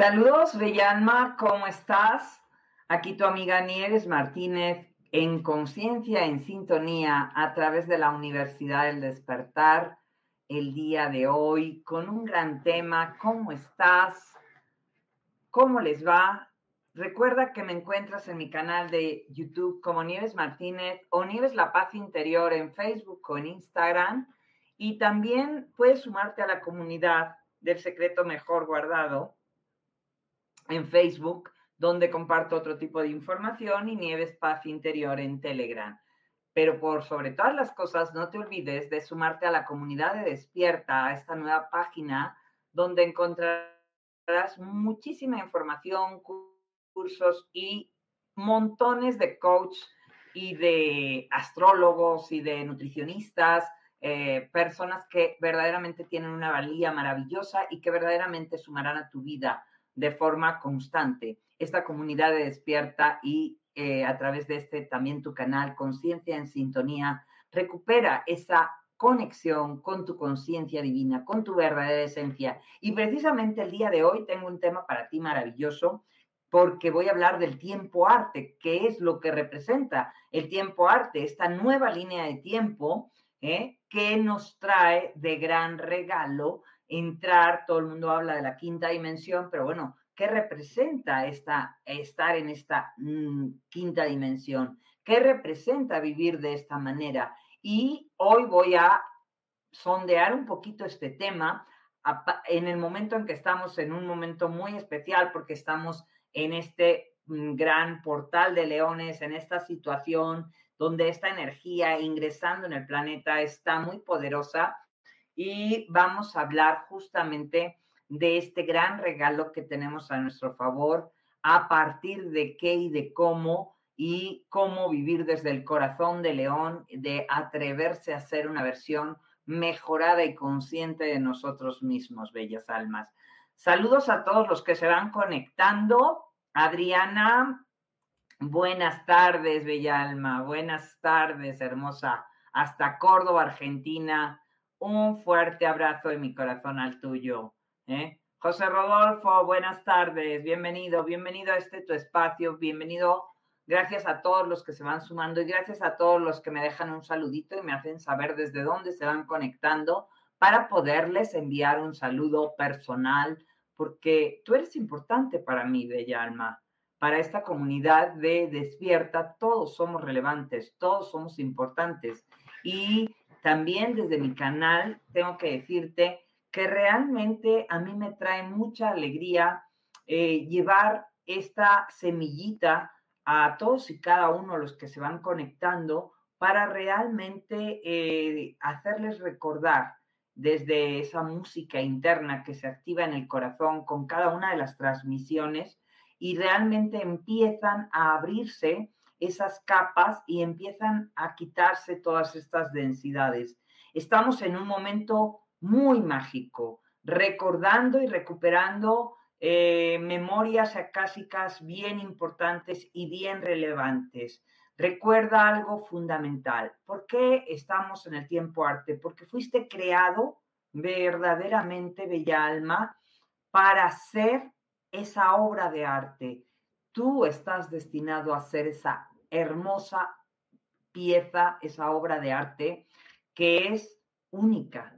Saludos, Bellanma, ¿cómo estás? Aquí tu amiga Nieves Martínez en conciencia, en sintonía, a través de la Universidad del Despertar, el día de hoy, con un gran tema. ¿Cómo estás? ¿Cómo les va? Recuerda que me encuentras en mi canal de YouTube como Nieves Martínez o Nieves La Paz Interior en Facebook o en Instagram. Y también puedes sumarte a la comunidad del secreto mejor guardado en Facebook donde comparto otro tipo de información y Nieves Paz Interior en Telegram. Pero por sobre todas las cosas, no te olvides de sumarte a la comunidad de Despierta, a esta nueva página donde encontrarás muchísima información, cursos y montones de coach y de astrólogos y de nutricionistas, eh, personas que verdaderamente tienen una valía maravillosa y que verdaderamente sumarán a tu vida de forma constante esta comunidad de despierta y eh, a través de este también tu canal Conciencia en Sintonía, recupera esa conexión con tu conciencia divina, con tu verdadera esencia. Y precisamente el día de hoy tengo un tema para ti maravilloso porque voy a hablar del tiempo arte, que es lo que representa el tiempo arte, esta nueva línea de tiempo ¿eh? que nos trae de gran regalo entrar, todo el mundo habla de la quinta dimensión, pero bueno, ¿Qué representa esta, estar en esta mm, quinta dimensión? ¿Qué representa vivir de esta manera? Y hoy voy a sondear un poquito este tema en el momento en que estamos en un momento muy especial porque estamos en este mm, gran portal de leones, en esta situación donde esta energía ingresando en el planeta está muy poderosa y vamos a hablar justamente de este gran regalo que tenemos a nuestro favor, a partir de qué y de cómo y cómo vivir desde el corazón de león, de atreverse a ser una versión mejorada y consciente de nosotros mismos, bellas almas. Saludos a todos los que se van conectando. Adriana, buenas tardes, bella alma. Buenas tardes, hermosa. Hasta Córdoba, Argentina. Un fuerte abrazo de mi corazón al tuyo. ¿eh? José Rodolfo, buenas tardes, bienvenido, bienvenido a este tu espacio, bienvenido. Gracias a todos los que se van sumando y gracias a todos los que me dejan un saludito y me hacen saber desde dónde se van conectando para poderles enviar un saludo personal, porque tú eres importante para mí, bella alma. para esta comunidad de despierta, todos somos relevantes, todos somos importantes. Y también desde mi canal tengo que decirte que realmente a mí me trae mucha alegría eh, llevar esta semillita a todos y cada uno de los que se van conectando para realmente eh, hacerles recordar desde esa música interna que se activa en el corazón con cada una de las transmisiones y realmente empiezan a abrirse esas capas y empiezan a quitarse todas estas densidades. Estamos en un momento muy mágico, recordando y recuperando eh, memorias acásicas bien importantes y bien relevantes. Recuerda algo fundamental. ¿Por qué estamos en el tiempo arte? Porque fuiste creado verdaderamente, bella alma, para ser esa obra de arte. Tú estás destinado a ser esa hermosa pieza, esa obra de arte que es única,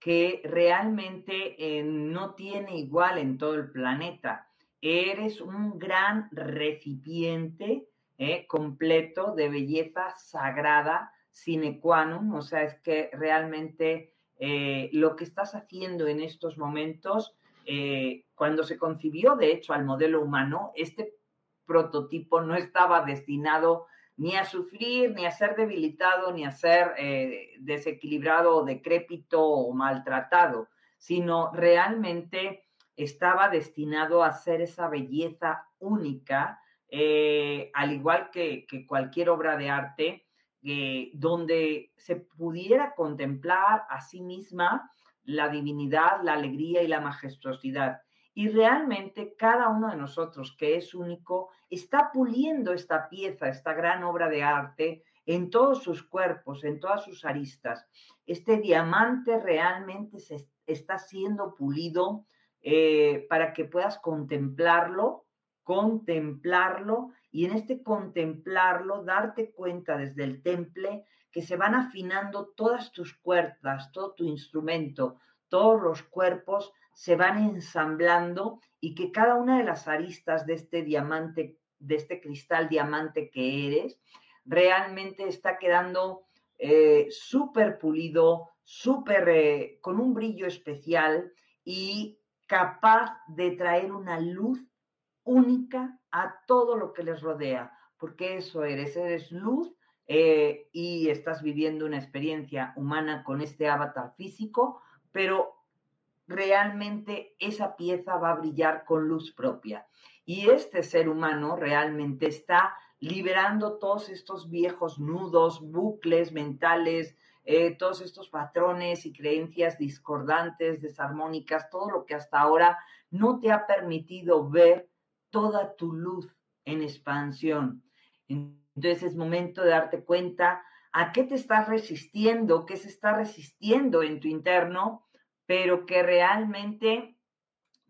que realmente eh, no tiene igual en todo el planeta. Eres un gran recipiente eh, completo de belleza sagrada, sine qua non, o sea, es que realmente eh, lo que estás haciendo en estos momentos cuando se concibió, de hecho, al modelo humano, este prototipo no estaba destinado ni a sufrir, ni a ser debilitado, ni a ser eh, desequilibrado o decrépito o maltratado, sino realmente estaba destinado a ser esa belleza única, eh, al igual que, que, cualquier obra de arte, donde se pudiera contemplar a sí misma la divinidad, la alegría y la majestuosidad. Y realmente cada uno de nosotros, que es único, está puliendo esta pieza, esta gran obra de arte en todos sus cuerpos, en todas sus aristas. Este diamante realmente se está siendo pulido eh, para que puedas contemplarlo, contemplarlo y en este contemplarlo darte cuenta desde el temple que se van afinando todas tus cuerdas, todo tu instrumento, todos los cuerpos se van ensamblando y que cada una de las aristas de este diamante, de este cristal diamante que eres, realmente está quedando eh, súper pulido, súper eh, con un brillo especial y capaz de traer una luz única a todo lo que les rodea, porque eso eres, eres luz eh, y estás viviendo una experiencia humana con este avatar físico, pero realmente esa pieza va a brillar con luz propia. Y este ser humano realmente está liberando todos estos viejos nudos, bucles mentales, eh, todos estos patrones y creencias discordantes, desarmónicas, todo lo que hasta ahora no te ha permitido ver toda tu luz en expansión. Entonces es momento de darte cuenta a qué te estás resistiendo, qué se está resistiendo en tu interno, pero que realmente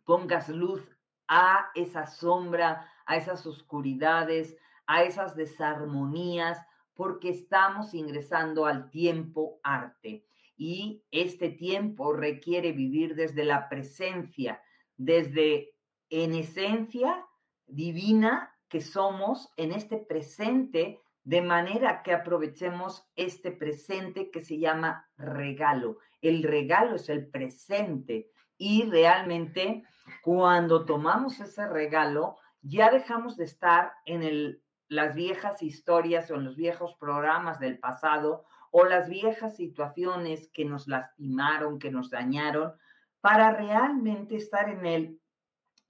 pongas luz a esa sombra, a esas oscuridades, a esas desarmonías, porque estamos ingresando al tiempo arte. Y este tiempo requiere vivir desde la presencia, desde en esencia divina que somos en este presente, de manera que aprovechemos este presente que se llama regalo. El regalo es el presente y realmente cuando tomamos ese regalo, ya dejamos de estar en el, las viejas historias o en los viejos programas del pasado o las viejas situaciones que nos lastimaron, que nos dañaron, para realmente estar en el,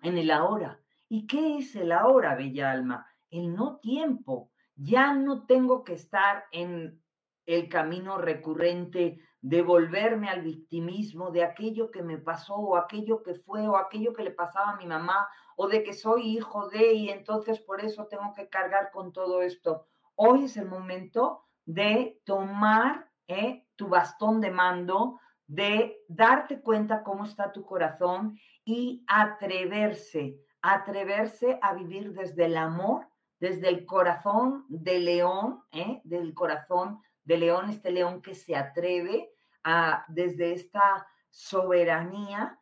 en el ahora ¿Y qué es el ahora, bella alma? El no tiempo. Ya no tengo que estar en el camino recurrente de volverme al victimismo de aquello que me pasó o aquello que fue o aquello que le pasaba a mi mamá o de que soy hijo de y entonces por eso tengo que cargar con todo esto. Hoy es el momento de tomar eh, tu bastón de mando, de darte cuenta cómo está tu corazón y atreverse atreverse a vivir desde el amor, desde el corazón de león, ¿eh? del corazón de león, este león que se atreve a, desde esta soberanía,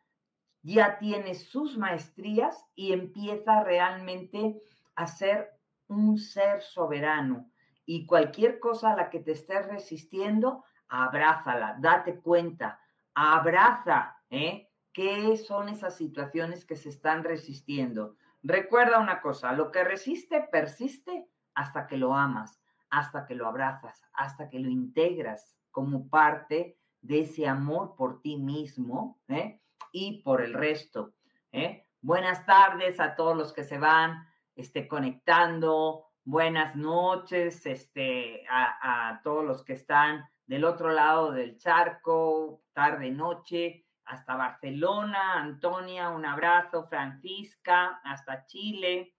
ya tiene sus maestrías y empieza realmente a ser un ser soberano y cualquier cosa a la que te estés resistiendo, abrázala, date cuenta, abraza, ¿eh? ¿Qué son esas situaciones que se están resistiendo? Recuerda una cosa, lo que resiste persiste hasta que lo amas, hasta que lo abrazas, hasta que lo integras como parte de ese amor por ti mismo ¿eh? y por el resto. ¿eh? Buenas tardes a todos los que se van este, conectando. Buenas noches este, a, a todos los que están del otro lado del charco, tarde, noche, hasta Barcelona. Antonia, un abrazo. Francisca, hasta Chile.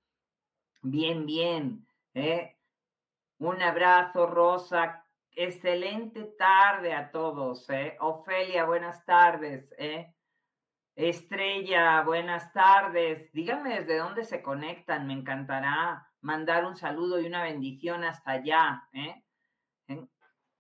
Bien, bien. ¿eh? Un abrazo, Rosa. Excelente tarde a todos. ¿eh? Ofelia, buenas tardes. ¿eh? Estrella, buenas tardes. Díganme desde dónde se conectan. Me encantará mandar un saludo y una bendición hasta allá. ¿eh?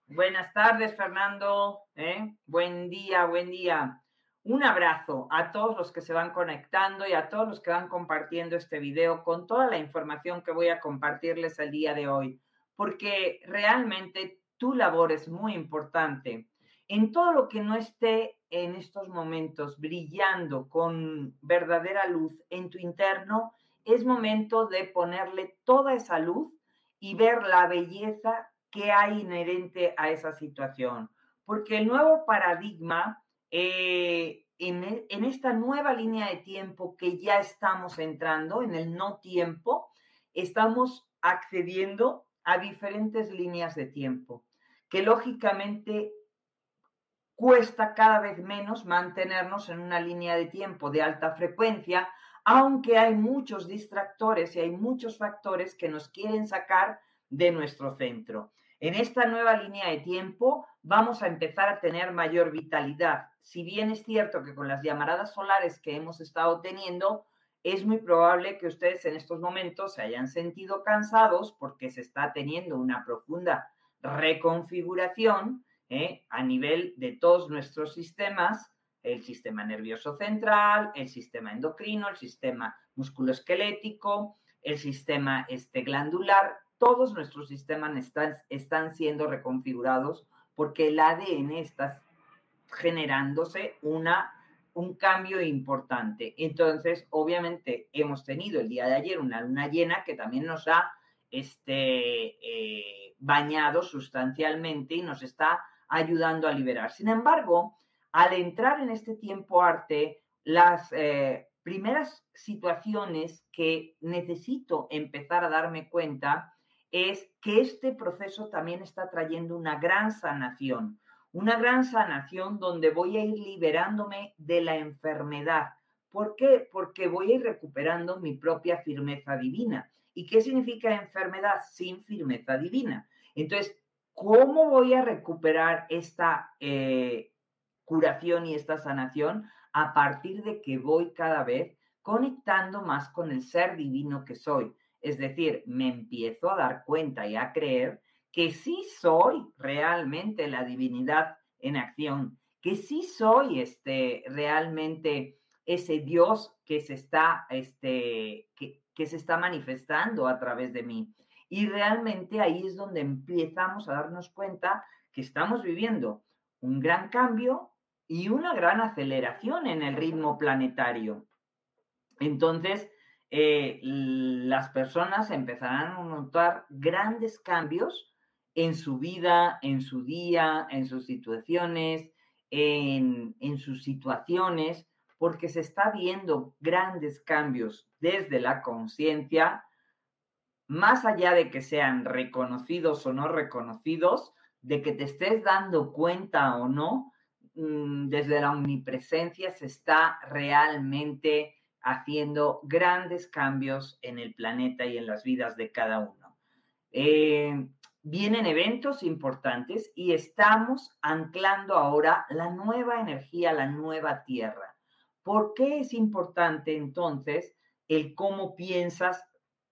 Buenas tardes, Fernando. ¿eh? Buen día, buen día. Un abrazo a todos los que se van conectando y a todos los que van compartiendo este video con toda la información que voy a compartirles el día de hoy, porque realmente tu labor es muy importante. En todo lo que no esté en estos momentos brillando con verdadera luz en tu interno, es momento de ponerle toda esa luz y ver la belleza que hay inherente a esa situación. Porque el nuevo paradigma eh, e, en, esta nueva línea de tiempo que ya estamos entrando, en el no tiempo, estamos accediendo a diferentes líneas de tiempo, que lógicamente cuesta cada vez menos mantenernos en una línea de tiempo de alta frecuencia, aunque hay muchos distractores y hay muchos factores que nos quieren sacar de nuestro centro. En esta nueva línea de tiempo vamos a empezar a tener mayor vitalidad. Si bien es cierto que con las llamaradas solares que hemos estado teniendo, es muy probable que ustedes en estos momentos se hayan sentido cansados porque se está teniendo una profunda reconfiguración ¿eh? a nivel de todos nuestros sistemas, el sistema nervioso central, el sistema endocrino, el sistema musculoesquelético, el sistema este, glandular, todos nuestros sistemas están, siendo reconfigurados porque el ADN está generándose una, un cambio importante. Entonces, obviamente, hemos tenido el día de ayer una luna llena que también nos ha este, eh, bañado sustancialmente y nos está ayudando a liberar. Sin embargo, al entrar en este tiempo arte, las eh, primeras situaciones que necesito empezar a darme cuenta es que este proceso también está trayendo una gran sanación, una gran sanación donde voy a ir liberándome de la enfermedad. ¿Por qué? Porque voy a ir recuperando mi propia firmeza divina. ¿Y qué significa enfermedad sin firmeza divina? Entonces, ¿cómo voy a recuperar esta eh, curación y esta sanación? A partir de que voy cada vez conectando más con el ser divino que soy. Es decir, me empiezo a dar cuenta y a creer que sí soy realmente la divinidad en acción, que sí soy este, realmente ese Dios que se está, este, que, que se está manifestando a través de mí. Y realmente ahí es donde empezamos a darnos cuenta que estamos viviendo un gran cambio y una gran aceleración en el ritmo planetario. Entonces, eh, las personas empezarán a notar grandes cambios en su vida, en su día, en sus situaciones, en, en sus situaciones, porque se está viendo grandes cambios desde la conciencia, más allá de que sean reconocidos o no reconocidos, de que te estés dando cuenta o no, mm, desde la omnipresencia se está realmente haciendo grandes cambios en el planeta y en las vidas de cada uno. Eh, vienen eventos importantes y estamos anclando ahora la nueva energía, la nueva tierra. ¿Por qué es importante entonces el cómo piensas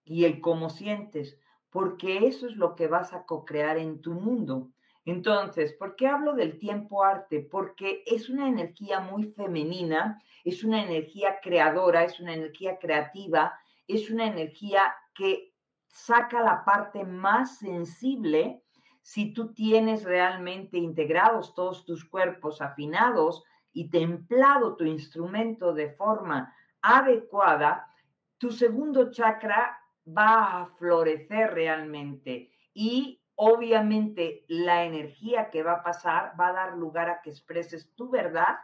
y el cómo sientes? Porque eso es lo que vas a co-crear en tu mundo. Entonces, ¿por qué hablo del tiempo arte? Porque es una energía muy femenina, es una energía creadora, es una energía creativa, es una energía que saca la parte más sensible si tú tienes realmente integrados todos tus cuerpos afinados y templado tu instrumento de forma adecuada, tu segundo chakra va a florecer realmente. Y obviamente la energía que va a pasar va a dar lugar a que expreses tu verdad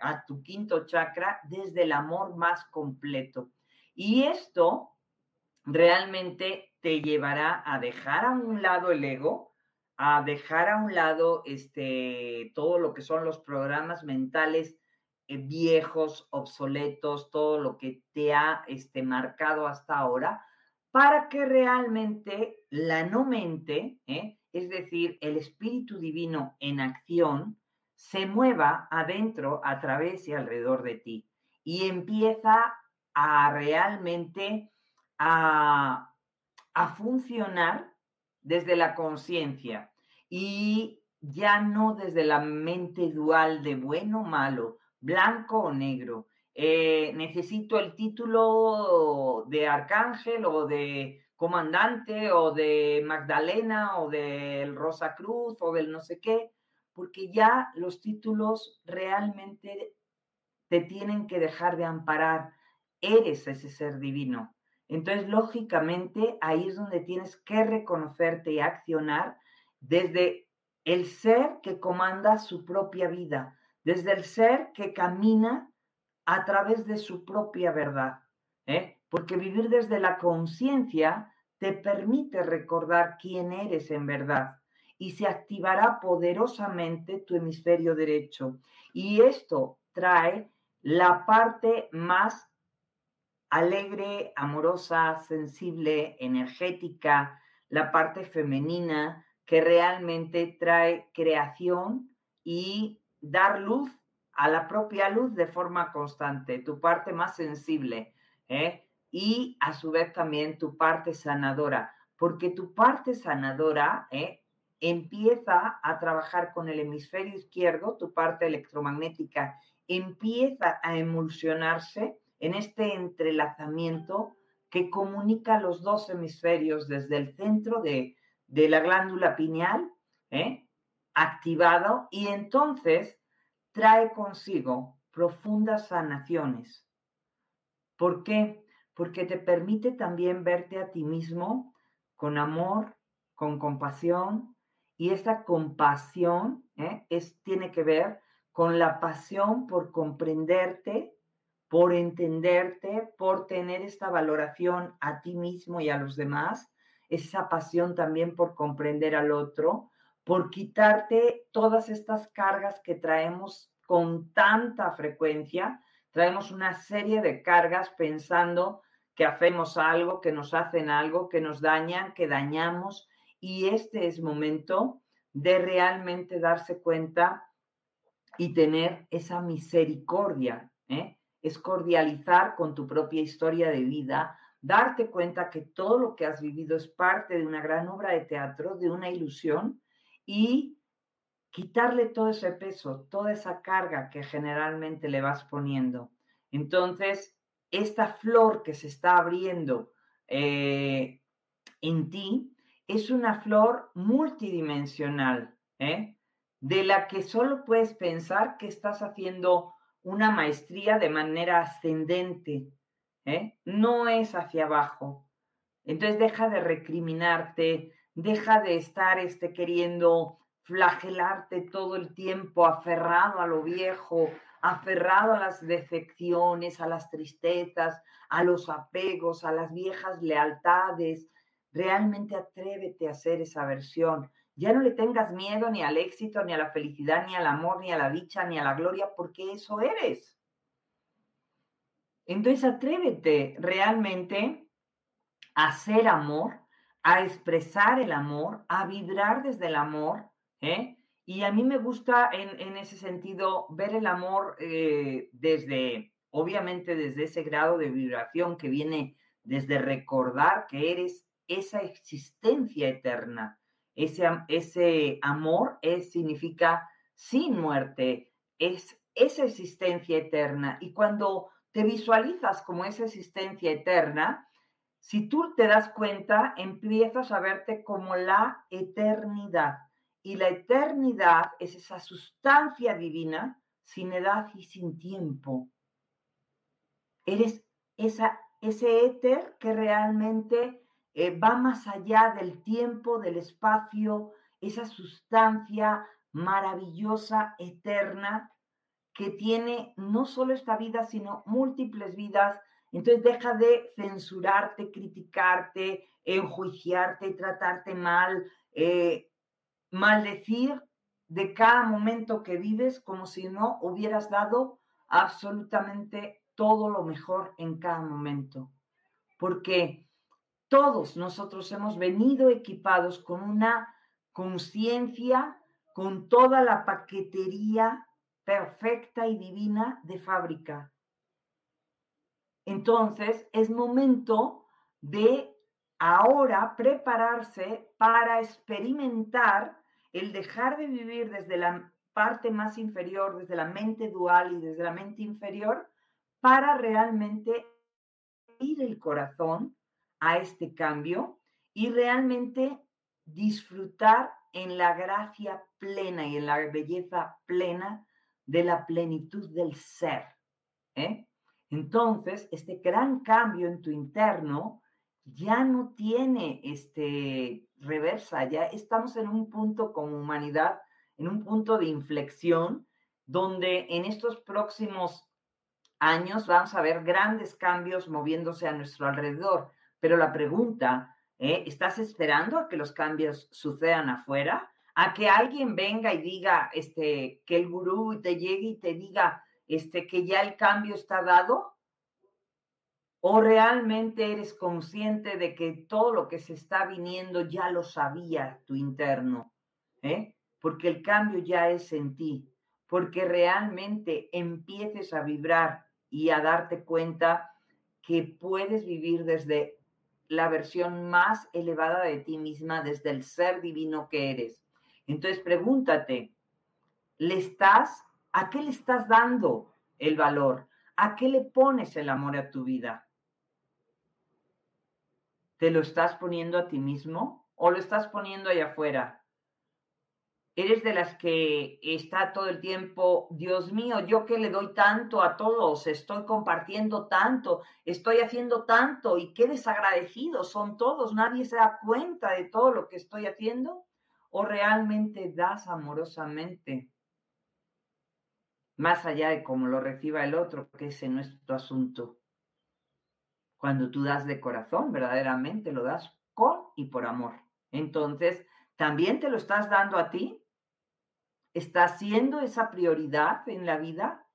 a tu quinto chakra desde el amor más completo. Y esto realmente te llevará a dejar a un lado el ego, a dejar a un lado este, todo lo que son los programas mentales eh, viejos, obsoletos, todo lo que te ha este, marcado hasta ahora, para que realmente la no mente, ¿eh? es decir, el espíritu divino en acción, se mueva adentro, a través y alrededor de ti y empieza a realmente a, a funcionar desde la conciencia y ya no desde la mente dual de bueno o malo, blanco o negro. Eh, necesito el título de arcángel o de comandante o de Magdalena o del Rosa Cruz o del no sé qué, porque ya los títulos realmente te tienen que dejar de amparar. Eres ese ser divino. Entonces, lógicamente, ahí es donde tienes que reconocerte y accionar desde el ser que comanda su propia vida, desde el ser que camina a través de su propia verdad. ¿eh? Porque vivir desde la conciencia te permite recordar quién eres en verdad y se activará poderosamente tu hemisferio derecho. Y esto trae la parte más alegre, amorosa, sensible, energética, la parte femenina que realmente trae creación y dar luz a la propia luz de forma constante, tu parte más sensible, ¿eh? y a su vez también tu parte sanadora, porque tu parte sanadora ¿eh? Empieza a trabajar con el hemisferio izquierdo, tu parte electromagnética empieza a emulsionarse en este entrelazamiento que comunica los dos hemisferios desde el centro de, la glándula pineal, ¿eh? activado, y entonces trae consigo profundas sanaciones. ¿Por qué? Porque te permite también verte a ti mismo con amor, con compasión, y esa compasión ¿eh? es, tiene que ver con la pasión por comprenderte por entenderte, por tener esta valoración a ti mismo y a los demás, esa pasión también por comprender al otro, por quitarte todas estas cargas que traemos con tanta frecuencia. Traemos una serie de cargas pensando que hacemos algo, que nos hacen algo, que nos dañan, que dañamos. Y este es momento de realmente darse cuenta y tener esa misericordia, ¿eh? es cordializar con tu propia historia de vida, darte cuenta que todo lo que has vivido es parte de una gran obra de teatro, de una ilusión, y quitarle todo ese peso, toda esa carga que generalmente le vas poniendo. Entonces, esta flor que se está abriendo eh, en ti es una flor multidimensional, ¿eh? de la que solo puedes pensar que estás haciendo una maestría de manera ascendente, ¿eh? no es hacia abajo. Entonces deja de recriminarte, deja de estar este, queriendo flagelarte todo el tiempo, aferrado a lo viejo, aferrado a las decepciones, a las tristezas, a los apegos, a las viejas lealtades. Realmente atrévete a hacer esa versión. Ya no le tengas miedo ni al éxito, ni a la felicidad, ni al amor, ni a la dicha, ni a la gloria, porque eso eres. Entonces atrévete realmente a ser amor, a expresar el amor, a vibrar desde el amor. ¿eh? Y a mí me gusta en, ese sentido ver el amor eh, desde, obviamente desde ese grado de vibración que viene desde recordar que eres esa existencia eterna ese, amor es, significa sin muerte, es esa existencia eterna. Y cuando te visualizas como esa existencia eterna, si tú te das cuenta, empiezas a verte como la eternidad. Y la eternidad es esa sustancia divina sin edad y sin tiempo. Eres esa, ese éter que realmente eh, va más allá del tiempo, del espacio, esa sustancia maravillosa, eterna, que tiene no solo esta vida, sino múltiples vidas. Entonces deja de censurarte, criticarte, enjuiciarte, tratarte mal, eh, maldecir de cada momento que vives como si no hubieras dado absolutamente todo lo mejor en cada momento. Porque todos nosotros hemos venido equipados con una conciencia, con toda la paquetería perfecta y divina de fábrica. Entonces es momento de ahora prepararse para experimentar el dejar de vivir desde la parte más inferior, desde la mente dual y desde la mente inferior, para realmente ir el corazón a este cambio y realmente disfrutar en la gracia plena y en la belleza plena de la plenitud del ser. ¿eh? Entonces, este gran cambio en tu interno ya no tiene este reversa, ya estamos en un punto como humanidad, en un punto de inflexión, donde en estos próximos años vamos a ver grandes cambios moviéndose a nuestro alrededor. Pero la pregunta, ¿eh? ¿estás esperando a que los cambios sucedan afuera? a que alguien venga y diga, este, que el gurú te llegue y te diga, este, que ya el cambio está dado? ¿O realmente eres consciente de que todo lo que se está viniendo ya lo sabía tu interno? ¿eh? Porque el cambio ya es en ti, porque realmente empieces a vibrar y a darte cuenta que puedes vivir desde la versión más elevada de ti misma, desde el ser divino que eres. Entonces pregúntate, ¿le estás, a qué le estás dando el valor? ¿A qué le pones el amor a tu vida? ¿Te lo estás poniendo a ti mismo o lo estás poniendo allá afuera? ¿Eres de las que está todo el tiempo, Dios mío, yo que le doy tanto a todos, estoy compartiendo tanto, estoy haciendo tanto y qué desagradecidos son todos, nadie se da cuenta de todo lo que estoy haciendo? o realmente das amorosamente, más allá de cómo lo reciba el otro, que ese no es tu asunto. Cuando tú das de corazón, verdaderamente lo das con y por amor. Entonces, ¿también te lo estás dando a ti? ¿Estás siendo esa prioridad en la vida?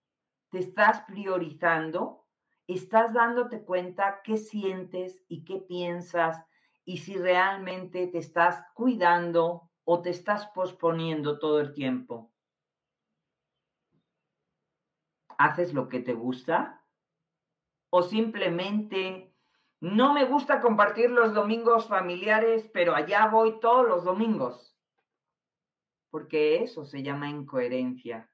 ¿Te estás priorizando? ¿Estás dándote cuenta qué sientes y qué piensas? Y si realmente te estás cuidando, o te estás posponiendo todo el tiempo? ¿Haces lo que te gusta? ¿O simplemente no me gusta compartir los domingos familiares, pero allá voy todos los domingos? Porque eso se llama incoherencia.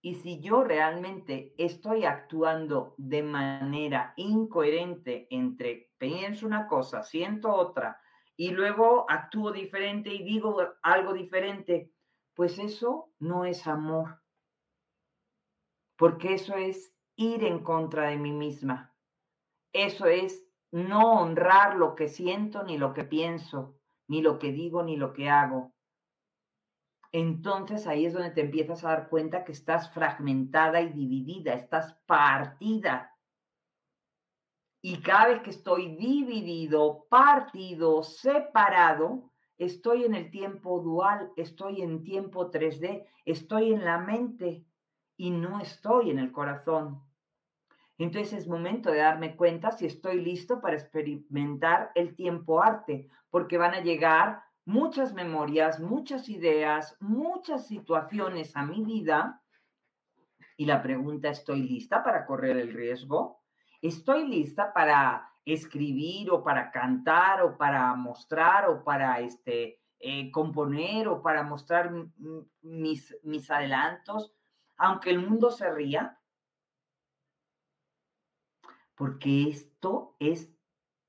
Y si yo realmente estoy actuando de manera incoherente entre pienso una cosa, siento otra, y luego actúo diferente y digo algo diferente, pues eso no es amor, porque eso es ir en contra de mí misma. Eso es no honrar lo que siento, ni lo que pienso, ni lo que digo, ni lo que hago. Entonces ahí es donde te empiezas a dar cuenta que estás fragmentada y dividida, estás partida y cada vez que estoy dividido, partido, separado, estoy en el tiempo dual, estoy en tiempo 3D, estoy en la mente y no estoy en el corazón. Entonces es momento de darme cuenta si estoy listo para experimentar el tiempo arte, porque van a llegar muchas memorias, muchas ideas, muchas situaciones a mi vida. Y la pregunta, ¿estoy lista para correr el riesgo? estoy lista para escribir o para cantar o para mostrar o para este, eh, componer o para mostrar mis, mis adelantos, aunque el mundo se ría, porque esto es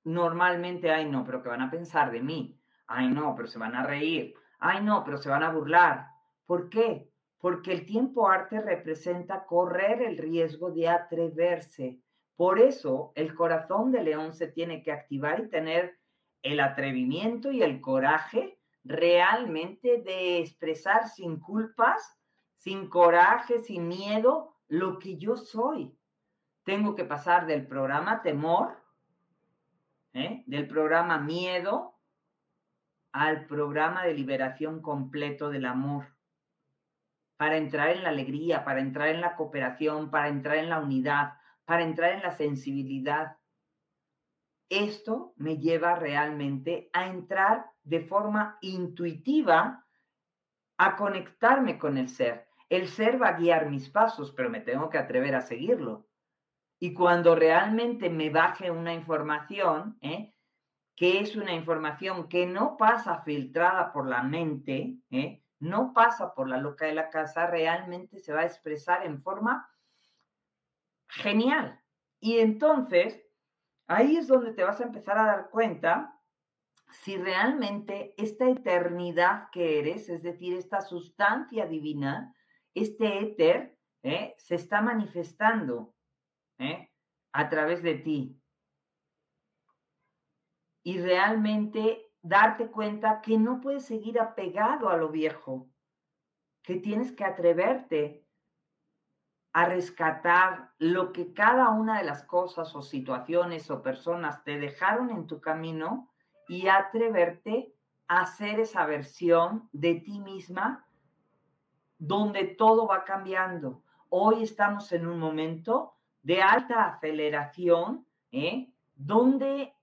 normalmente, ay no, pero que van a pensar de mí, ay no, pero se van a reír, ay no, pero se van a burlar. ¿Por qué? Porque el tiempo arte representa correr el riesgo de atreverse. Por eso el corazón de león se tiene que activar y tener el atrevimiento y el coraje realmente de expresar sin culpas, sin coraje, sin miedo, lo que yo soy. Tengo que pasar del programa temor, ¿eh? del programa miedo, al programa de liberación completo del amor, para entrar en la alegría, para entrar en la cooperación, para entrar en la unidad, para entrar en la sensibilidad. Esto me lleva realmente a entrar de forma intuitiva a conectarme con el ser. El ser va a guiar mis pasos, pero me tengo que atrever a seguirlo. Y cuando realmente me baje una información, ¿eh? Que es una información que no pasa filtrada por la mente, ¿eh? no pasa por la loca de la casa, realmente se va a expresar en forma genial. Y entonces, ahí es donde te vas a empezar a dar cuenta si realmente esta eternidad que eres, es decir, esta sustancia divina, este éter, ¿eh? se está manifestando ¿eh? a través de ti. Y realmente darte cuenta que no puedes seguir apegado a lo viejo, que tienes que atreverte a rescatar lo que cada una de las cosas o situaciones o personas te dejaron en tu camino y atreverte a hacer esa versión de ti misma donde todo va cambiando. Hoy estamos en un momento de alta aceleración, ¿eh? donde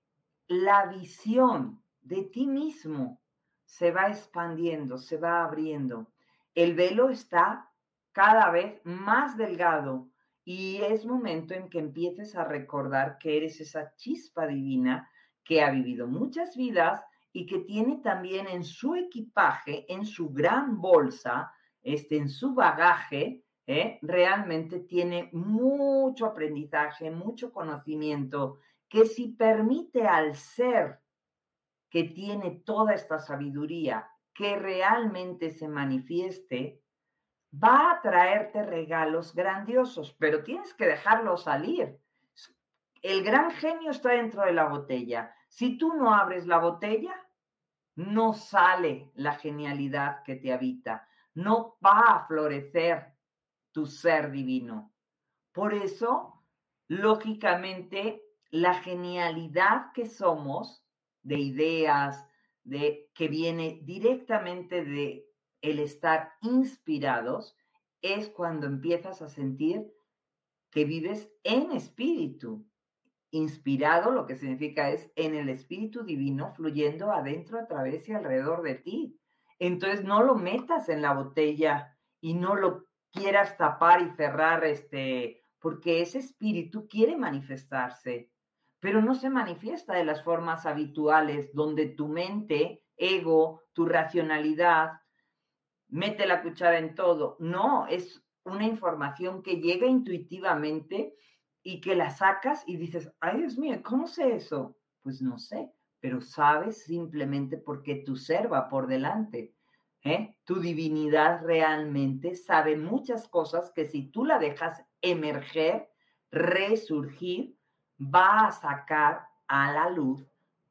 la visión de ti mismo se va expandiendo, se va abriendo. El velo está cada vez más delgado y es momento en que empieces a recordar que eres esa chispa divina que ha vivido muchas vidas y que tiene también en su equipaje, en su gran bolsa, este, en su bagaje, ¿eh? realmente tiene mucho aprendizaje, mucho conocimiento, que si permite al ser que tiene toda esta sabiduría que realmente se manifieste, va a traerte regalos grandiosos, pero tienes que dejarlo salir. El gran genio está dentro de la botella. Si tú no abres la botella, no sale la genialidad que te habita, no va a florecer tu ser divino. Por eso, lógicamente, la genialidad que somos de ideas, de que viene directamente de el estar inspirados, es cuando empiezas a sentir que vives en espíritu. Inspirado lo que significa es en el espíritu divino fluyendo adentro, a través y alrededor de ti. Entonces no lo metas en la botella y no lo quieras tapar y cerrar, este, porque ese espíritu quiere manifestarse, pero no se manifiesta de las formas habituales donde tu mente, ego, tu racionalidad, mete la cuchara en todo. No, es una información que llega intuitivamente y que la sacas y dices, ay Dios mío, ¿cómo sé eso? Pues no sé, pero sabes simplemente porque tu ser va por delante. ¿eh? Tu divinidad realmente sabe muchas cosas que si tú la dejas emerger, resurgir, va a sacar a la luz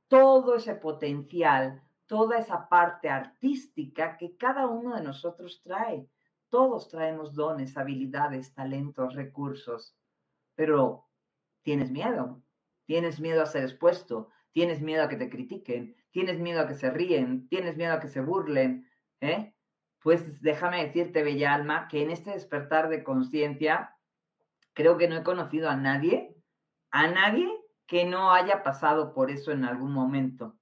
todo ese potencial, toda esa parte artística que cada uno de nosotros trae. Todos traemos dones, habilidades, talentos, recursos, pero tienes miedo, tienes miedo a ser expuesto, tienes miedo a que te critiquen, tienes miedo a que se ríen, tienes miedo a que se burlen, ¿eh? Pues déjame decirte, bella alma, que en este despertar de conciencia, creo que no he conocido a nadie, a nadie que no haya pasado por eso en algún momento.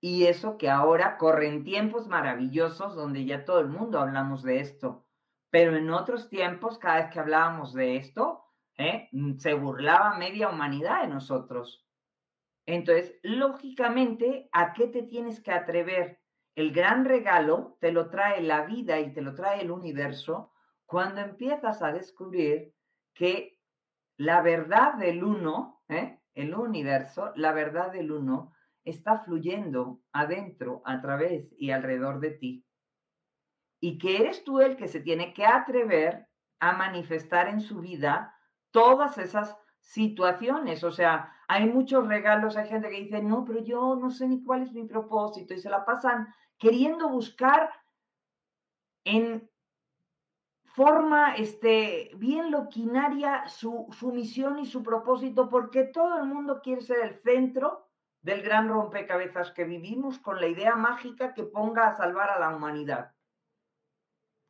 Y eso que ahora corren tiempos maravillosos donde ya todo el mundo hablamos de esto. Pero en otros tiempos, cada vez que hablábamos de esto, ¿eh? se burlaba media humanidad de nosotros. Entonces, lógicamente, ¿a qué te tienes que atrever? El gran regalo te lo trae la vida y te lo trae el universo cuando empiezas a descubrir que la verdad del uno, ¿eh? el universo, la verdad del uno, está fluyendo adentro, a través y alrededor de ti. Y que eres tú el que se tiene que atrever a manifestar en su vida todas esas situaciones. O sea, hay muchos regalos, hay gente que dice, no, pero yo no sé ni cuál es mi propósito y se la pasan queriendo buscar en forma este, bien loquinaria su, su misión y su propósito, porque todo el mundo quiere ser el centro del gran rompecabezas que vivimos con la idea mágica que ponga a salvar a la humanidad.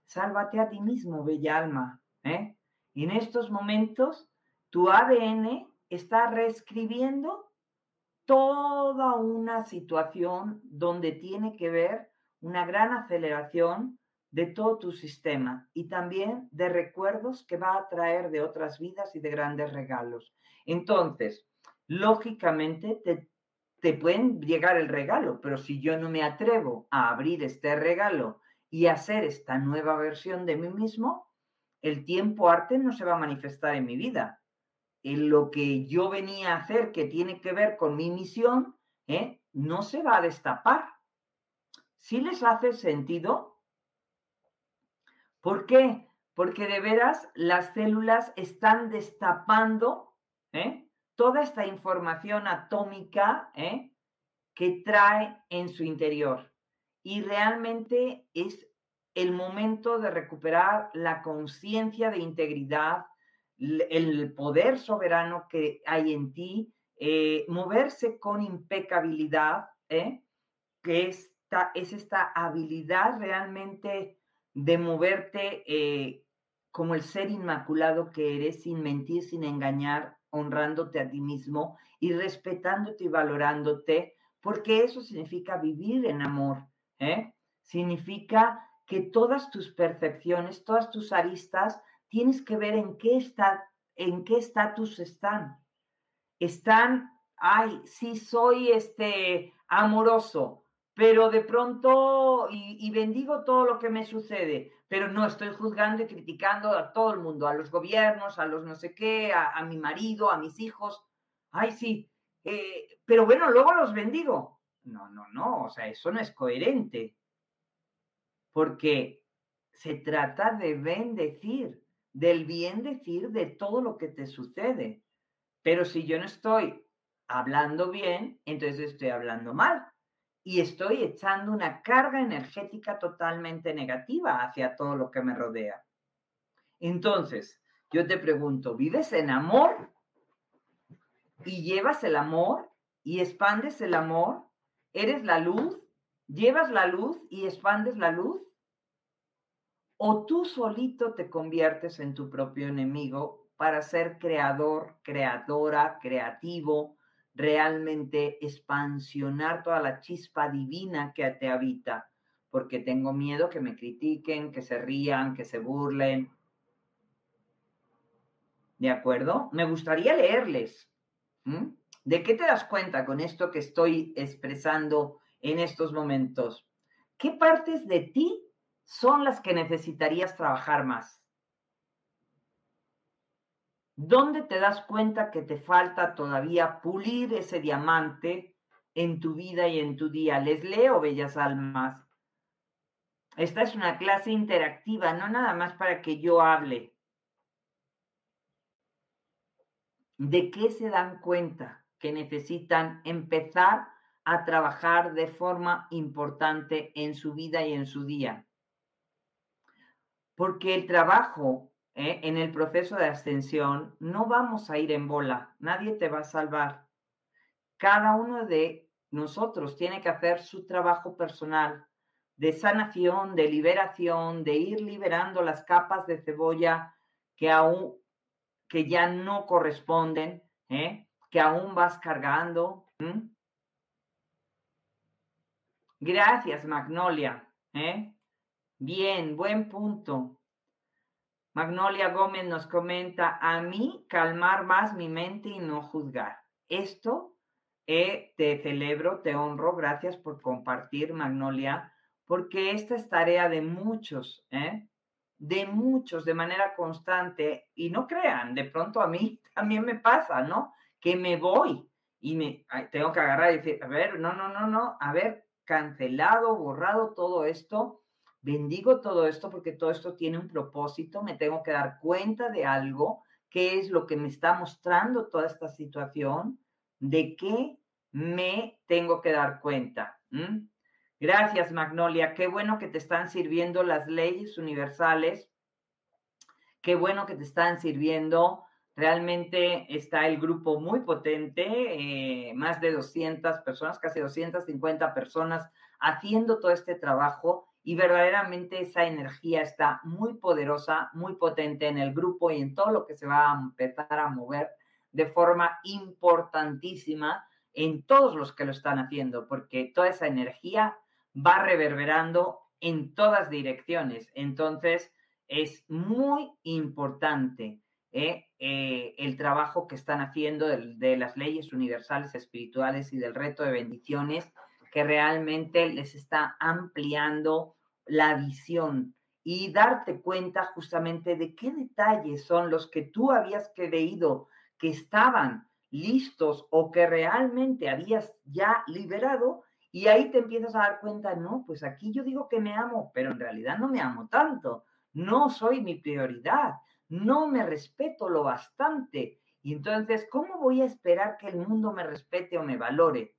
Sálvate a ti mismo, bella alma. ¿eh? Y en estos momentos, tu ADN está reescribiendo toda una situación donde tiene que ver una gran aceleración de todo tu sistema y también de recuerdos que va a traer de otras vidas y de grandes regalos. Entonces, lógicamente te, te pueden llegar el regalo, pero si yo no me atrevo a abrir este regalo y hacer esta nueva versión de mí mismo, el tiempo arte no se va a manifestar en mi vida. En lo que yo venía a hacer, que tiene que ver con mi misión, ¿eh? no se va a destapar. Si les hace sentido, ¿por qué? Porque de veras las células están destapando ¿eh? toda esta información atómica ¿eh? que trae en su interior y realmente es el momento de recuperar la conciencia de integridad, el poder soberano que hay en ti, eh, moverse con impecabilidad, que esta, es esta habilidad realmente de moverte eh, como el ser inmaculado que eres, sin mentir, sin engañar, honrándote a ti mismo y respetándote y valorándote, porque eso significa vivir en amor, ¿eh? Significa que todas tus percepciones, todas tus aristas, tienes que ver en qué está, en qué estatus están. Están, ay, sí soy este amoroso, pero de pronto y, bendigo todo lo que me sucede, pero no estoy juzgando y criticando a todo el mundo, a los gobiernos, a los no sé qué, a, mi marido, a mis hijos. Ay, sí, eh, pero bueno, luego los bendigo. No, no, no, o sea, eso no es coherente. Porque se trata de bendecir, del bien decir de todo lo que te sucede. Pero si yo no estoy hablando bien, entonces estoy hablando mal. Y estoy echando una carga energética totalmente negativa hacia todo lo que me rodea. Entonces, yo te pregunto, ¿vives en amor? ¿Y llevas el amor? ¿Y expandes el amor? ¿Eres la luz? ¿Llevas la luz y expandes la luz? ¿O tú solito te conviertes en tu propio enemigo para ser creador, creadora, creativo, realmente expansionar toda la chispa divina que te habita? Porque tengo miedo que me critiquen, que se rían, que se burlen. ¿De acuerdo? Me gustaría leerles. ¿De qué te das cuenta con esto que estoy expresando en estos momentos? ¿Qué partes de ti son las que necesitarías trabajar más? ¿Dónde te das cuenta que te falta todavía pulir ese diamante en tu vida y en tu día? Les leo, bellas almas. Esta es una clase interactiva, no nada más para que yo hable. ¿De qué se dan cuenta? que necesitan empezar a trabajar de forma importante en su vida y en su día. Porque el trabajo ¿eh? en el proceso de ascensión no vamos a ir en bola, nadie te va a salvar. Cada uno de nosotros tiene que hacer su trabajo personal de sanación, de liberación, de ir liberando las capas de cebolla que aún que ya no corresponden, ¿eh? que aún vas cargando. Gracias, Magnolia. ¿eh? Bien, buen punto. Magnolia Gómez nos comenta, a mí calmar más mi mente y no juzgar. Esto eh, te celebro, te honro, gracias por compartir, Magnolia, porque esta es tarea de muchos, ¿eh? de muchos, de manera constante, y no crean, de pronto a mí también me pasa, ¿no? que me voy y me tengo que agarrar y decir, a ver, no, no, no, no, a ver, cancelado, borrado todo esto, bendigo todo esto porque todo esto tiene un propósito, me tengo que dar cuenta de algo, qué es lo que me está mostrando toda esta situación, de qué me tengo que dar cuenta. Gracias, Magnolia. Qué bueno que te están sirviendo las leyes universales. Qué bueno que te están sirviendo Realmente está el grupo muy potente, eh, más de 200 personas, casi 250 personas haciendo todo este trabajo y verdaderamente esa energía está muy poderosa, muy potente en el grupo y en todo lo que se va a empezar a mover de forma importantísima en todos los que lo están haciendo, porque toda esa energía va reverberando en todas direcciones. Entonces, es muy importante ¿eh? Eh, el trabajo que están haciendo de, las leyes universales espirituales y del reto de bendiciones, que realmente les está ampliando la visión y darte cuenta justamente de qué detalles son los que tú habías creído que estaban listos o que realmente habías ya liberado y ahí te empiezas a dar cuenta, no, pues aquí yo digo que me amo, pero en realidad no me amo tanto, no soy mi prioridad, no me respeto lo bastante. Y entonces, ¿cómo voy a esperar que el mundo me respete o me valore?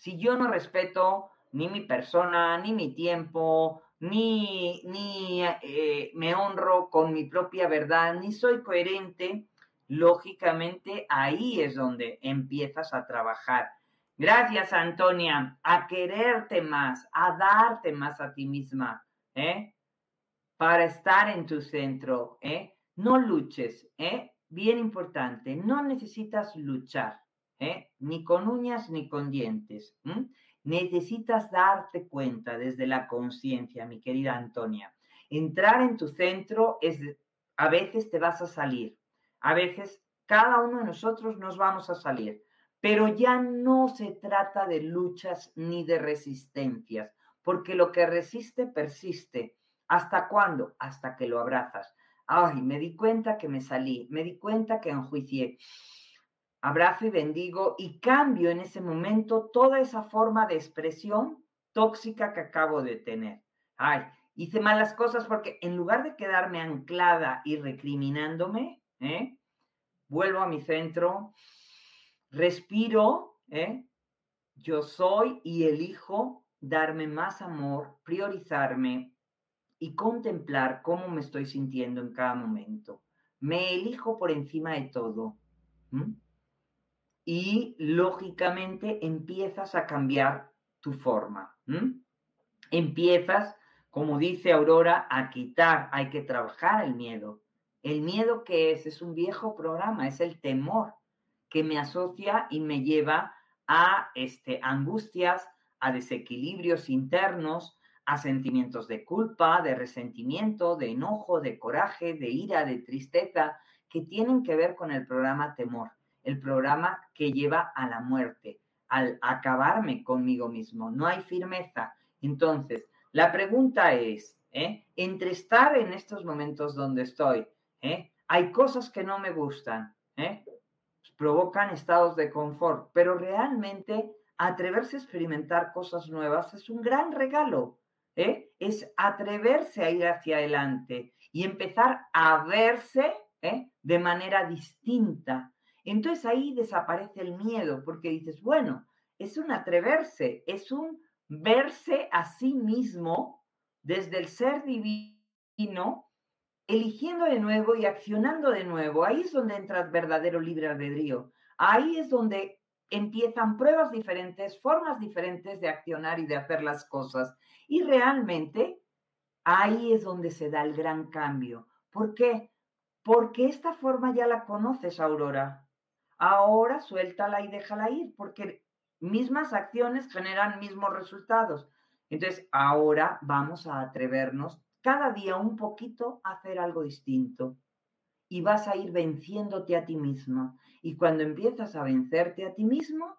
Si yo no respeto ni mi persona, ni mi tiempo, ni, ni eh, me honro con mi propia verdad, ni soy coherente, lógicamente ahí es donde empiezas a trabajar. Gracias, Antonia, a quererte más, a darte más a ti misma, ¿eh? para estar en tu centro, ¿eh? No luches, ¿eh? Bien importante, no necesitas luchar, ¿eh? Ni con uñas ni con dientes. Necesitas darte cuenta desde la conciencia, mi querida Antonia. Entrar en tu centro es, a veces te vas a salir, a veces cada uno de nosotros nos vamos a salir, pero ya no se trata de luchas ni de resistencias, porque lo que resiste persiste ¿Hasta cuándo? Hasta que lo abrazas. Ay, me di cuenta que me salí, me di cuenta que enjuicié. Abrazo y bendigo y cambio en ese momento toda esa forma de expresión tóxica que acabo de tener. Ay, hice malas cosas porque en lugar de quedarme anclada y recriminándome, ¿eh? vuelvo a mi centro, respiro, ¿eh? yo soy y elijo darme más amor, priorizarme, y contemplar cómo me estoy sintiendo en cada momento. Me elijo por encima de todo. Y lógicamente empiezas a cambiar tu forma. Empiezas, como dice Aurora, a quitar, hay que trabajar el miedo. El miedo que es, es un viejo programa, es el temor que me asocia y me lleva a este, angustias, a desequilibrios internos, a sentimientos de culpa, de resentimiento, de enojo, de coraje, de ira, de tristeza, que tienen que ver con el programa temor, el programa que lleva a la muerte, al acabarme conmigo mismo. No hay firmeza. Entonces, la pregunta es, ¿eh? entre estar en estos momentos donde estoy, ¿eh? hay cosas que no me gustan, ¿eh? provocan estados de confort, pero realmente atreverse a experimentar cosas nuevas es un gran regalo. ¿eh? es atreverse a ir hacia adelante y empezar a verse ¿eh? de manera distinta. Entonces ahí desaparece el miedo porque dices, bueno, es un atreverse, es un verse a sí mismo desde el ser divino, eligiendo de nuevo y accionando de nuevo. Ahí es donde entra el verdadero libre albedrío. Ahí es donde empiezan pruebas diferentes, formas diferentes de accionar y de hacer las cosas. Y realmente ahí es donde se da el gran cambio. ¿Por qué? Porque esta forma ya la conoces, Aurora. Ahora suéltala y déjala ir, porque mismas acciones generan mismos resultados. Entonces, ahora vamos a atrevernos cada día un poquito a hacer algo distinto. Y vas a ir venciéndote a ti misma. Y cuando empiezas a vencerte a ti mismo,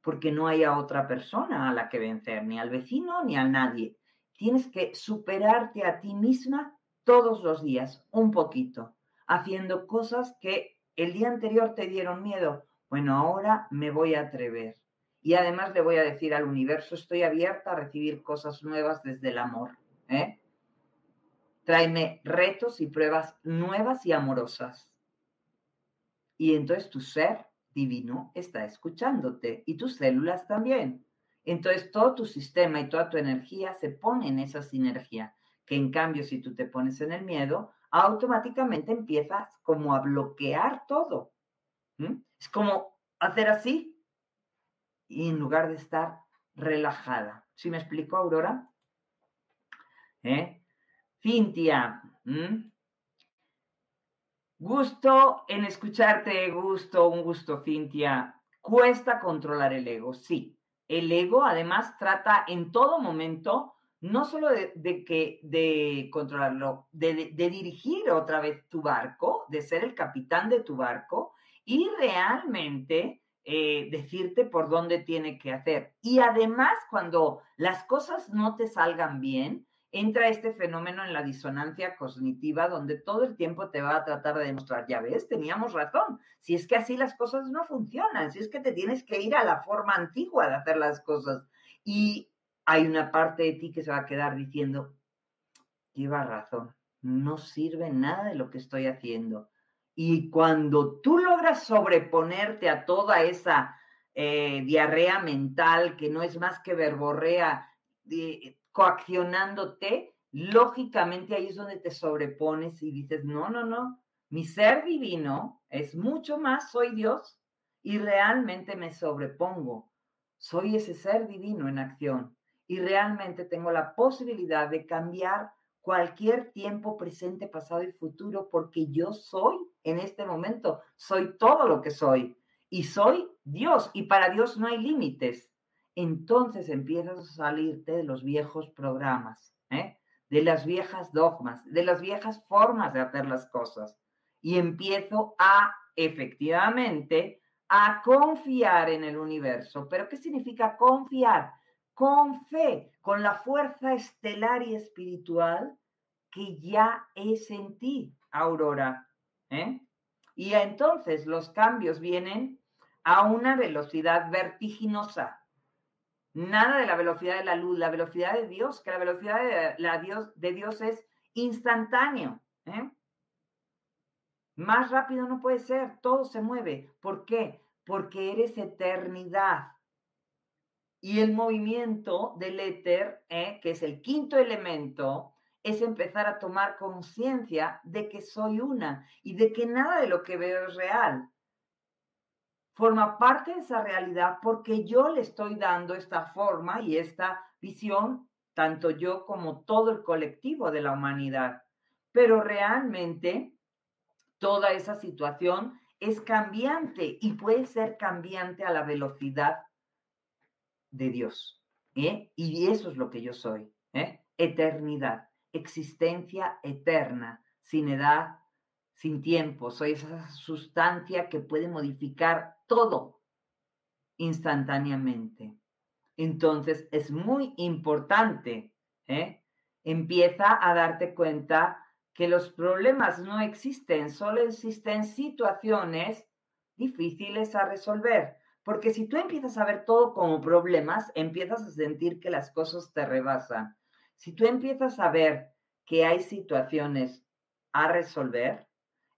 porque no hay a otra persona a la que vencer, ni al vecino ni a nadie. Tienes que superarte a ti misma todos los días, un poquito, haciendo cosas que el día anterior te dieron miedo. Bueno, ahora me voy a atrever. Y además le voy a decir al universo, estoy abierta a recibir cosas nuevas desde el amor. ¿eh? Tráeme retos y pruebas nuevas y amorosas. Y entonces tu ser divino está escuchándote y tus células también. Entonces todo tu sistema y toda tu energía se pone en esa sinergia, que en cambio si tú te pones en el miedo, automáticamente empiezas como a bloquear todo. Es como hacer así y en lugar de estar relajada. ¿Sí me explico, Aurora? ¿Eh? Cintia, gusto en escucharte, gusto, un gusto, Cintia. Cuesta controlar el ego, sí. El ego además trata en todo momento no solo de, que, de controlarlo, de, dirigir otra vez tu barco, de ser el capitán de tu barco y realmente eh, decirte por dónde tiene que hacer. Y además, cuando las cosas no te salgan bien, entra este fenómeno en la disonancia cognitiva donde todo el tiempo te va a tratar de demostrar, ya ves, teníamos razón, si es que así las cosas no funcionan, si es que te tienes que ir a la forma antigua de hacer las cosas. Y hay una parte de ti que se va a quedar diciendo, lleva razón, no sirve nada de lo que estoy haciendo. Y cuando tú logras sobreponerte a toda esa eh, diarrea mental que no es más que verborrea de, coaccionándote, lógicamente ahí es donde te sobrepones y dices, no, no, no, mi ser divino es mucho más, soy Dios y realmente me sobrepongo. Soy ese ser divino en acción y realmente tengo la posibilidad de cambiar cualquier tiempo presente, pasado y futuro porque yo soy en este momento, soy todo lo que soy y soy Dios y para Dios no hay límites entonces empiezas a salirte de los viejos programas, ¿eh? de las viejas dogmas, de las viejas formas de hacer las cosas. Y empiezo a, efectivamente, a confiar en el universo. ¿Pero qué significa confiar? Con fe, con la fuerza estelar y espiritual que ya es en ti, Aurora. ¿eh? Y entonces los cambios vienen a una velocidad vertiginosa nada de la velocidad de la luz, la velocidad de Dios, que la velocidad de, la Dios, de Dios es instantáneo. ¿eh? Más rápido no puede ser, todo se mueve. ¿Por qué? Porque eres eternidad. Y el movimiento del éter, ¿eh? que es el quinto elemento, es empezar a tomar conciencia de que soy una y de que nada de lo que veo es real forma parte de esa realidad porque yo le estoy dando esta forma y esta visión, tanto yo como todo el colectivo de la humanidad. Pero realmente toda esa situación es cambiante y puede ser cambiante a la velocidad de Dios. ¿eh? Y eso es lo que yo soy. ¿eh? Eternidad, existencia eterna, sin edad, sin tiempo. Soy esa sustancia que puede modificar todo instantáneamente. Entonces es muy importante, ¿eh? empieza a darte cuenta que los problemas no existen, solo existen situaciones difíciles a resolver. Porque si tú empiezas a ver todo como problemas, empiezas a sentir que las cosas te rebasan. Si tú empiezas a ver que hay situaciones a resolver,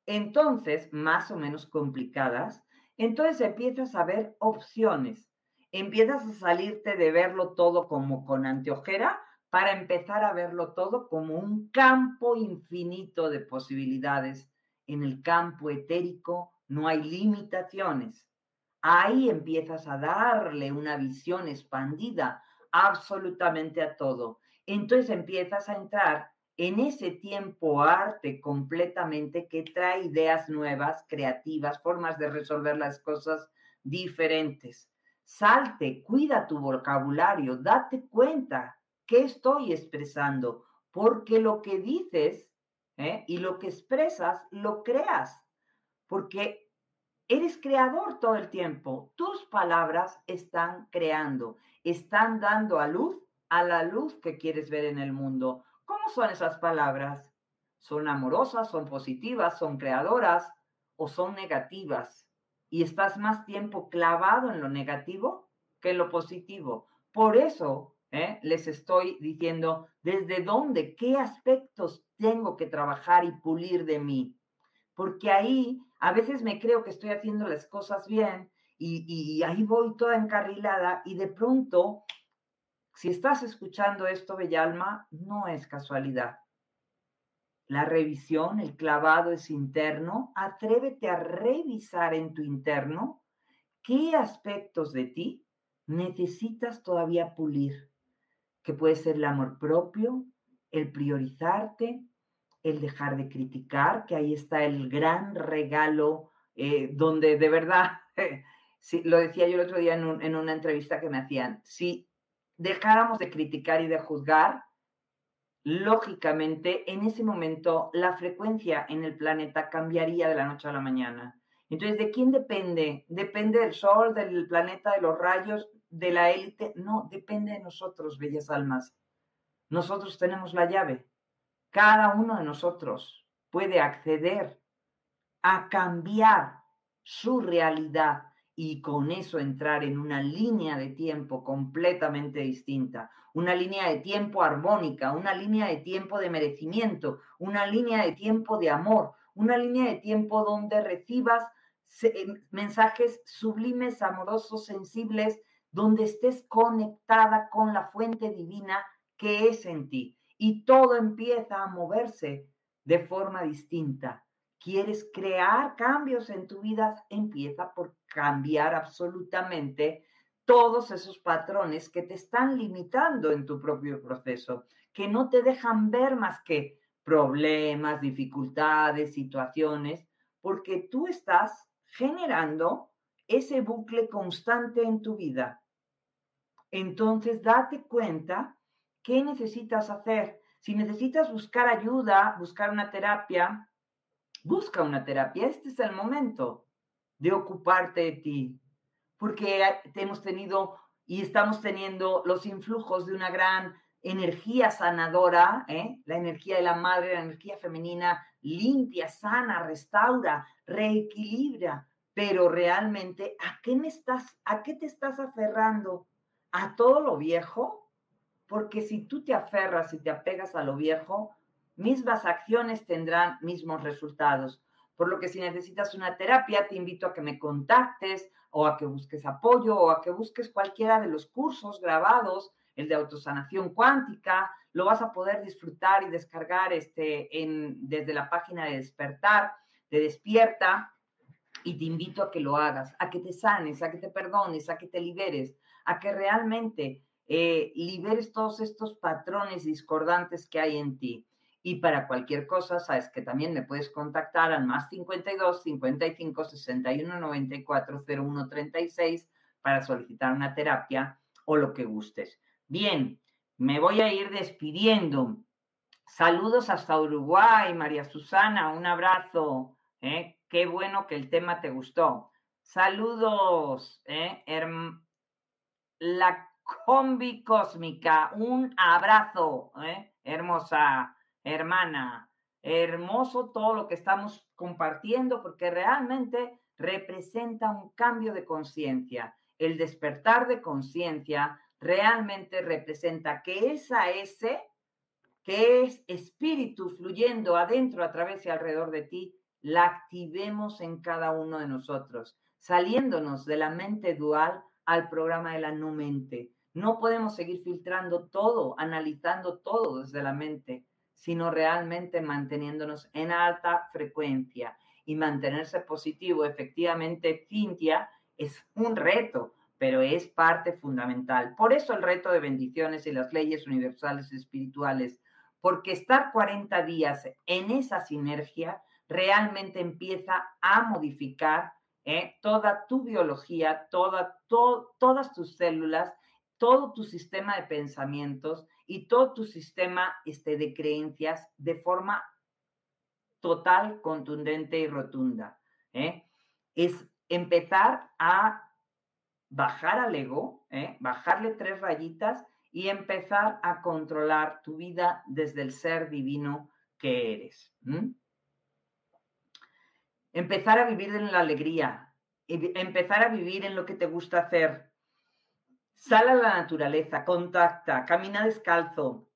entonces, más o menos complicadas, entonces empiezas a ver opciones, empiezas a salirte de verlo todo como con anteojera para empezar a verlo todo como un campo infinito de posibilidades. En el campo etérico no hay limitaciones. Ahí empiezas a darle una visión expandida absolutamente a todo. Entonces empiezas a entrar en ese tiempo arte completamente que trae ideas nuevas, creativas, formas de resolver las cosas diferentes. Salte, cuida tu vocabulario, date cuenta qué estoy expresando, porque lo que dices ¿eh? y lo que expresas, lo creas, porque eres creador todo el tiempo. Tus palabras están creando, están dando a luz a la luz que quieres ver en el mundo ¿Cómo son esas palabras? ¿Son amorosas, son positivas, son creadoras o son negativas? y estás más tiempo clavado en lo negativo que en lo positivo. Por eso ¿eh? les estoy diciendo desde dónde, qué aspectos tengo que trabajar y pulir de mí. Porque ahí a veces me creo que estoy haciendo las cosas bien y, ahí voy toda encarrilada y de pronto, si estás escuchando esto, Bellalma, no es casualidad. La revisión, el clavado es interno. Atrévete a revisar en tu interno qué aspectos de ti necesitas todavía pulir, que puede ser el amor propio, el priorizarte, el dejar de criticar, que ahí está el gran regalo eh, donde de verdad, lo decía yo el otro día en, en una entrevista que me hacían, si dejáramos de criticar y de juzgar, lógicamente en ese momento la frecuencia en el planeta cambiaría de la noche a la mañana. Entonces, ¿de quién depende? ¿Depende del Sol, del planeta, de los rayos, de la élite? No, depende de nosotros, bellas almas. Nosotros tenemos la llave. Cada uno de nosotros puede acceder a cambiar su realidad y con eso entrar en una línea de tiempo completamente distinta, una línea de tiempo armónica, una línea de tiempo de merecimiento, una línea de tiempo de amor, una línea de tiempo donde recibas eh, mensajes sublimes, amorosos, sensibles, donde estés conectada con la fuente divina que es en ti. Y todo empieza a moverse de forma distinta. ¿Quieres crear cambios en tu vida? Empieza por cambiar absolutamente todos esos patrones que te están limitando en tu propio proceso, que no te dejan ver más que problemas, dificultades, situaciones, porque tú estás generando ese bucle constante en tu vida. Entonces, date cuenta qué necesitas hacer. Si necesitas buscar ayuda, buscar una terapia, busca una terapia. Este es el momento de ocuparte de ti, porque hemos tenido y estamos teniendo los influjos de una gran energía sanadora, ¿eh? la energía de la madre, la energía femenina, limpia, sana, restaura, reequilibra, pero realmente, ¿a qué me estás, a qué te estás aferrando? ¿A todo lo viejo? Porque si tú te aferras y te apegas a lo viejo, mismas acciones tendrán mismos resultados. Por lo que si necesitas una terapia, te invito a que me contactes o a que busques apoyo o a que busques cualquiera de los cursos grabados, el de autosanación cuántica, lo vas a poder disfrutar y descargar este, en, desde la página de despertar, de despierta, y te invito a que lo hagas, a que te sanes, a que te perdones, a que te liberes, a que realmente eh, liberes todos estos patrones discordantes que hay en ti. Y para cualquier cosa, sabes que también me puedes contactar al más 52 55 61 94 01 36 para solicitar una terapia o lo que gustes. Bien, me voy a ir despidiendo. Saludos hasta Uruguay, María Susana, un abrazo. ¿eh? Qué bueno que el tema te gustó. Saludos, ¿eh? la combi cósmica, un abrazo, ¿eh? hermosa hermana, hermoso todo lo que estamos compartiendo porque realmente representa un cambio de conciencia. El despertar de conciencia realmente representa que esa ese, que es espíritu fluyendo adentro, a través y alrededor de ti, la activemos en cada uno de nosotros, saliéndonos de la mente dual al programa de la no mente. No podemos seguir filtrando todo, analizando todo desde la mente sino realmente manteniéndonos en alta frecuencia y mantenerse positivo. Efectivamente, Cintia, es un reto, pero es parte fundamental. Por eso el reto de bendiciones y las leyes universales espirituales, porque estar 40 días en esa sinergia realmente empieza a modificar ¿eh? toda tu biología, toda, todas tus células, todo tu sistema de pensamientos y todo tu sistema este, de creencias de forma total, contundente y rotunda. ¿eh? Es empezar a bajar al ego, ¿eh? bajarle tres rayitas y empezar a controlar tu vida desde el ser divino que eres. Empezar a vivir en la alegría, empezar a vivir en lo que te gusta hacer. Sal a la naturaleza, contacta, camina descalzo,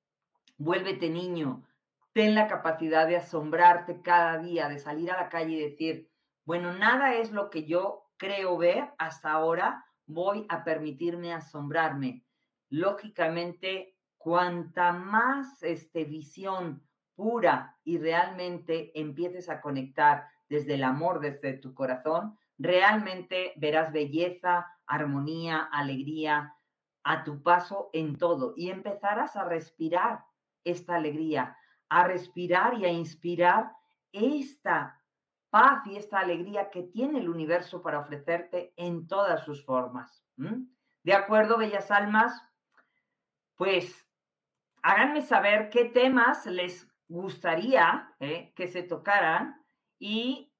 vuélvete niño, ten la capacidad de asombrarte cada día, de salir a la calle y decir, bueno, nada es lo que yo creo ver hasta ahora, voy a permitirme asombrarme. Lógicamente, cuanta más este, visión pura y realmente empieces a conectar desde el amor, desde tu corazón, realmente verás belleza, armonía, alegría a tu paso en todo y empezarás a respirar esta alegría, a respirar y a inspirar esta paz y esta alegría que tiene el universo para ofrecerte en todas sus formas. ¿De acuerdo, bellas almas? Pues háganme saber qué temas les gustaría ¿eh? que se tocaran y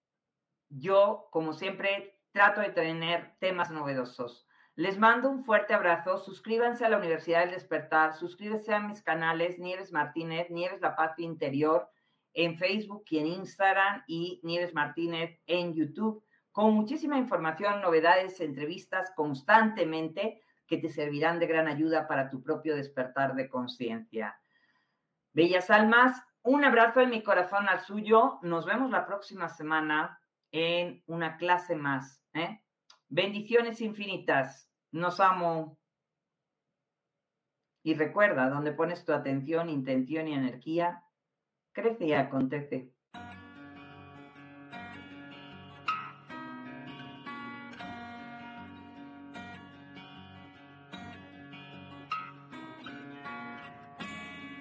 yo, como siempre, trato de tener temas novedosos. Les mando un fuerte abrazo. Suscríbanse a la Universidad del Despertar. Suscríbanse a mis canales Nieves Martínez, Nieves La Paz Interior, en Facebook y en Instagram y Nieves Martínez en YouTube, con muchísima información, novedades, entrevistas constantemente que te servirán de gran ayuda para tu propio despertar de conciencia. Bellas almas, un abrazo en mi corazón al suyo. Nos vemos la próxima semana en una clase más. ¿Eh? Bendiciones infinitas. Nos amo. Y recuerda, donde pones tu atención, intención y energía, crece y acontece.